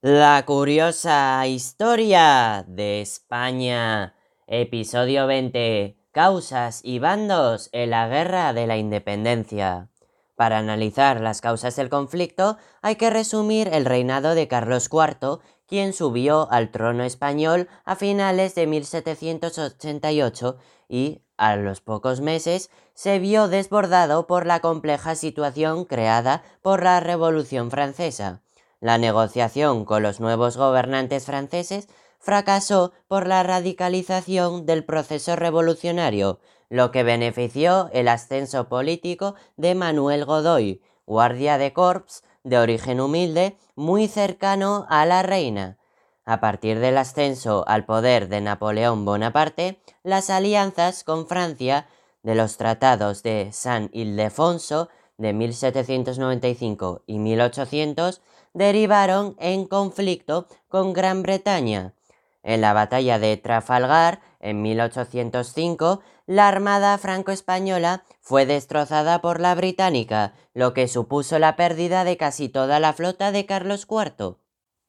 La curiosa historia de España. Episodio 20. Causas y bandos en la Guerra de la Independencia. Para analizar las causas del conflicto hay que resumir el reinado de Carlos IV, quien subió al trono español a finales de 1788 y, a los pocos meses, se vio desbordado por la compleja situación creada por la Revolución Francesa. La negociación con los nuevos gobernantes franceses fracasó por la radicalización del proceso revolucionario, lo que benefició el ascenso político de Manuel Godoy, guardia de corps de origen humilde, muy cercano a la reina. A partir del ascenso al poder de Napoleón Bonaparte, las alianzas con Francia de los tratados de San Ildefonso de 1795 y 1800 derivaron en conflicto con Gran Bretaña. En la batalla de Trafalgar, en 1805, la armada franco-española fue destrozada por la británica, lo que supuso la pérdida de casi toda la flota de Carlos IV.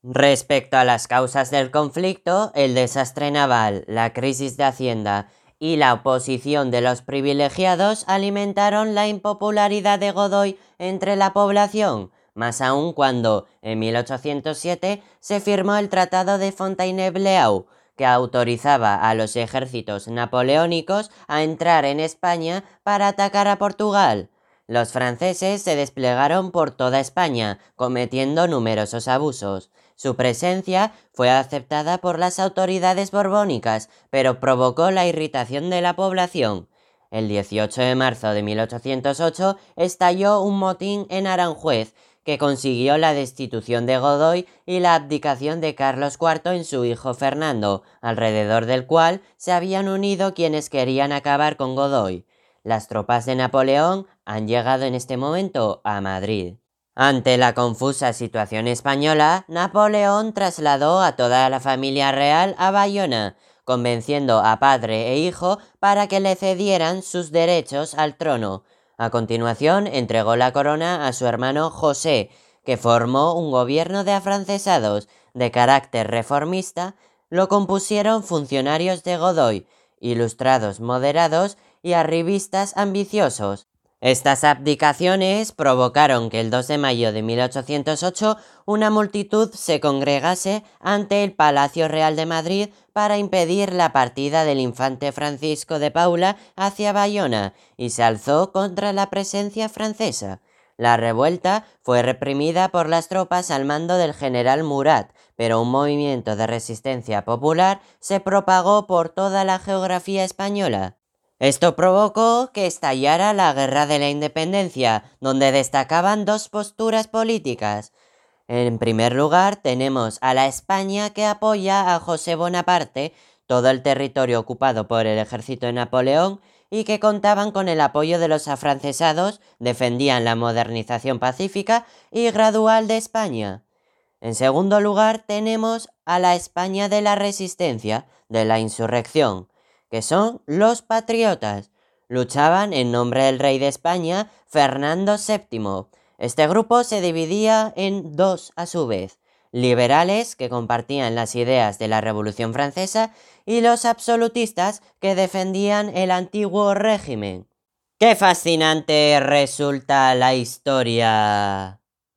Respecto a las causas del conflicto, el desastre naval, la crisis de Hacienda y la oposición de los privilegiados alimentaron la impopularidad de Godoy entre la población, más aún cuando, en 1807, se firmó el Tratado de Fontainebleau, que autorizaba a los ejércitos napoleónicos a entrar en España para atacar a Portugal. Los franceses se desplegaron por toda España, cometiendo numerosos abusos. Su presencia fue aceptada por las autoridades borbónicas, pero provocó la irritación de la población. El 18 de marzo de 1808 estalló un motín en Aranjuez que consiguió la destitución de Godoy y la abdicación de Carlos IV en su hijo Fernando, alrededor del cual se habían unido quienes querían acabar con Godoy. Las tropas de Napoleón han llegado en este momento a Madrid. Ante la confusa situación española, Napoleón trasladó a toda la familia real a Bayona, convenciendo a padre e hijo para que le cedieran sus derechos al trono. A continuación, entregó la corona a su hermano José, que formó un gobierno de afrancesados de carácter reformista, lo compusieron funcionarios de Godoy, ilustrados moderados y arribistas ambiciosos, estas abdicaciones provocaron que el 2 de mayo de 1808 una multitud se congregase ante el Palacio Real de Madrid para impedir la partida del infante Francisco de Paula hacia Bayona y se alzó contra la presencia francesa. La revuelta fue reprimida por las tropas al mando del general Murat, pero un movimiento de resistencia popular se propagó por toda la geografía española. Esto provocó que estallara la Guerra de la Independencia, donde destacaban dos posturas políticas. En primer lugar, tenemos a la España que apoya a José Bonaparte, todo el territorio ocupado por el ejército de Napoleón, y que contaban con el apoyo de los afrancesados, defendían la modernización pacífica y gradual de España. En segundo lugar, tenemos a la España de la resistencia, de la insurrección, que son los patriotas. Luchaban en nombre del rey de España, Fernando VII. Este grupo se dividía en dos a su vez, liberales que compartían las ideas de la Revolución Francesa y los absolutistas que defendían el antiguo régimen. ¡Qué fascinante resulta la historia!